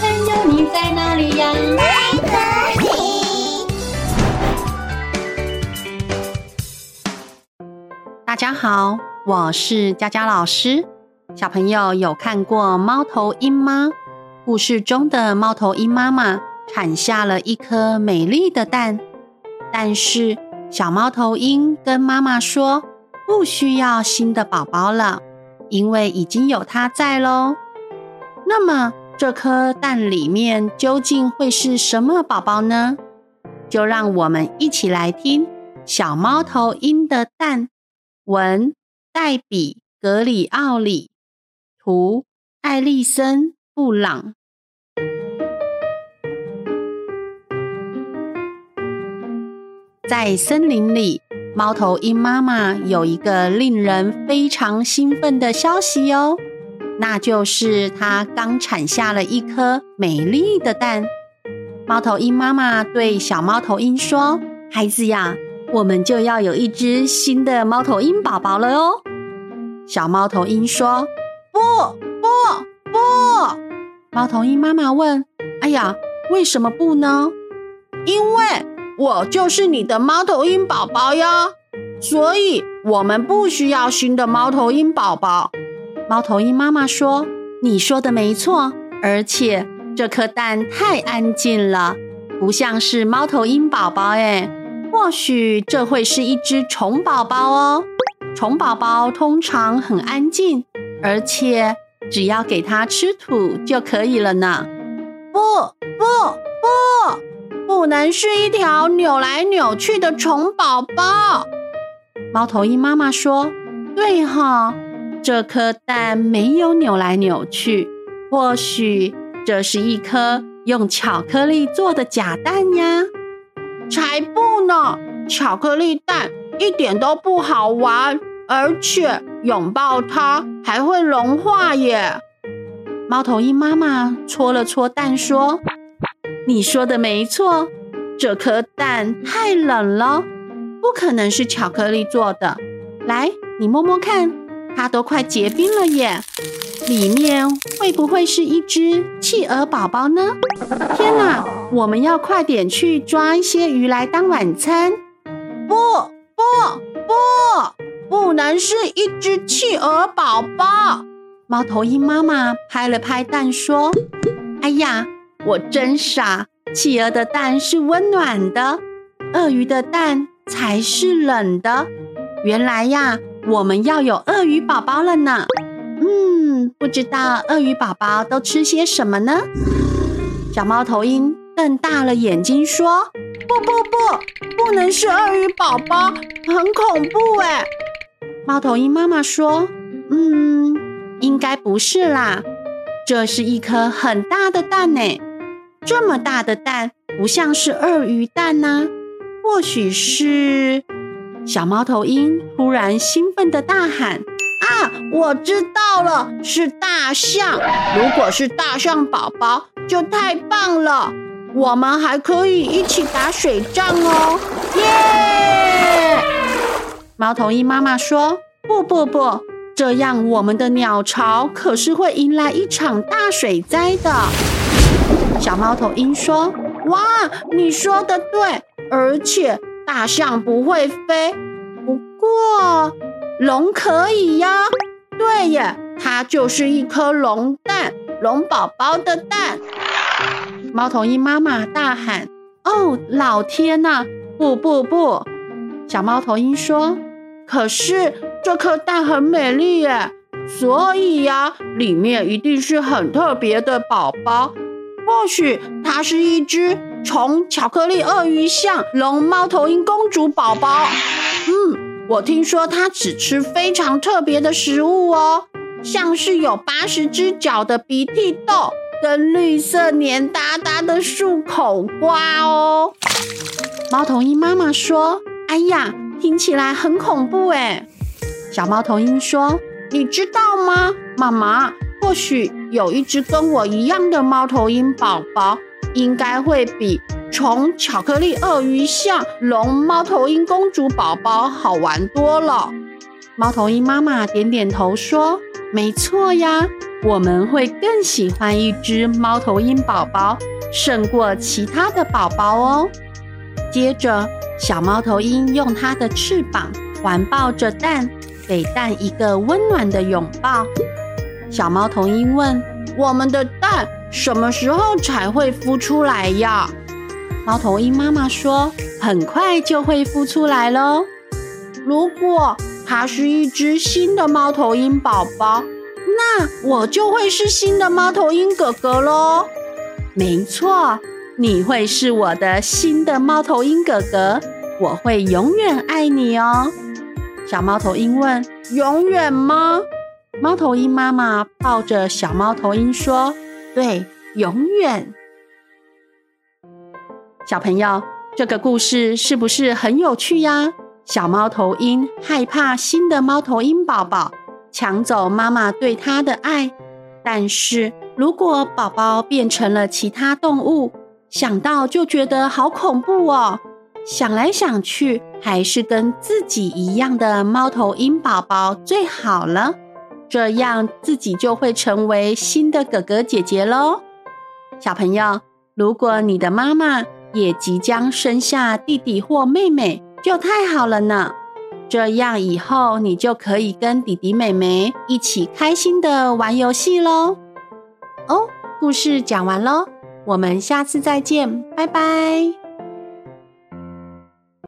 朋友，你在哪里呀？在这里。大家好，我是佳佳老师。小朋友有看过猫头鹰吗？故事中的猫头鹰妈妈产下了一颗美丽的蛋，但是小猫头鹰跟妈妈说，不需要新的宝宝了，因为已经有它在喽。那么这颗蛋里面究竟会是什么宝宝呢？就让我们一起来听小猫头鹰的蛋。文黛比·格里奥里，图艾丽森·布朗。在森林里，猫头鹰妈妈有一个令人非常兴奋的消息哦，那就是它刚产下了一颗美丽的蛋。猫头鹰妈妈对小猫头鹰说：“孩子呀。”我们就要有一只新的猫头鹰宝宝了哦！小猫头鹰说：“不不不！”猫头鹰妈妈问：“哎呀，为什么不呢？”“因为我就是你的猫头鹰宝宝呀，所以我们不需要新的猫头鹰宝宝。”猫头鹰妈妈说：“你说的没错，而且这颗蛋太安静了，不像是猫头鹰宝宝哎。”或许这会是一只虫宝宝哦。虫宝宝通常很安静，而且只要给它吃土就可以了呢。不不不，不能是一条扭来扭去的虫宝宝。猫头鹰妈妈说：“对哈，这颗蛋没有扭来扭去，或许这是一颗用巧克力做的假蛋呀。”才不呢！巧克力蛋一点都不好玩，而且拥抱它还会融化耶。猫头鹰妈妈戳了戳蛋，说：“你说的没错，这颗蛋太冷了，不可能是巧克力做的。来，你摸摸看，它都快结冰了耶。”里面会不会是一只企鹅宝宝呢？天哪，我们要快点去抓一些鱼来当晚餐。不不不，不能是一只企鹅宝宝。猫头鹰妈妈拍了拍蛋说：“哎呀，我真傻，企鹅的蛋是温暖的，鳄鱼的蛋才是冷的。原来呀，我们要有鳄鱼宝宝了呢。”嗯，不知道鳄鱼宝宝都吃些什么呢？小猫头鹰瞪大了眼睛说：“不不不，不能是鳄鱼宝宝，很恐怖哎！”猫头鹰妈妈说：“嗯，应该不是啦，这是一颗很大的蛋呢，这么大的蛋不像是鳄鱼蛋呐，或许是……”小猫头鹰突然兴奋地大喊。啊，我知道了，是大象。如果是大象宝宝，就太棒了。我们还可以一起打水仗哦，耶！猫头鹰妈妈说：“不不不，这样我们的鸟巢可是会迎来一场大水灾的。”小猫头鹰说：“哇，你说的对，而且大象不会飞。不过……”龙可以呀，对耶，它就是一颗龙蛋，龙宝宝的蛋。猫头鹰妈妈大喊：“哦，老天呐！不不不！”小猫头鹰说：“可是这颗蛋很美丽耶，所以呀，里面一定是很特别的宝宝。或许它是一只虫巧克力鳄鱼象龙猫头鹰公主宝宝。”嗯。我听说它只吃非常特别的食物哦，像是有八十只脚的鼻涕豆跟绿色黏哒哒的漱口瓜哦。猫头鹰妈妈说：“哎呀，听起来很恐怖诶。”小猫头鹰说：“你知道吗，妈妈？或许有一只跟我一样的猫头鹰宝宝，应该会比……”虫巧克力鳄鱼象龙猫头鹰公主宝宝好玩多了。猫头鹰妈妈点点头说：“没错呀，我们会更喜欢一只猫头鹰宝宝，胜过其他的宝宝哦。接着，小猫头鹰用它的翅膀环抱着蛋，给蛋一个温暖的拥抱。小猫头鹰问：“我们的蛋什么时候才会孵出来呀？”猫头鹰妈妈说：“很快就会孵出来喽。如果它是一只新的猫头鹰宝宝，那我就会是新的猫头鹰哥哥喽。没错，你会是我的新的猫头鹰哥哥，我会永远爱你哦。”小猫头鹰问：“永远吗？”猫头鹰妈妈抱着小猫头鹰说：“对，永远。”小朋友，这个故事是不是很有趣呀？小猫头鹰害怕新的猫头鹰宝宝抢走妈妈对它的爱，但是如果宝宝变成了其他动物，想到就觉得好恐怖哦。想来想去，还是跟自己一样的猫头鹰宝宝最好了，这样自己就会成为新的哥哥姐姐喽。小朋友，如果你的妈妈，也即将生下弟弟或妹妹，就太好了呢。这样以后你就可以跟弟弟妹妹一起开心的玩游戏喽。哦，故事讲完喽，我们下次再见，拜拜。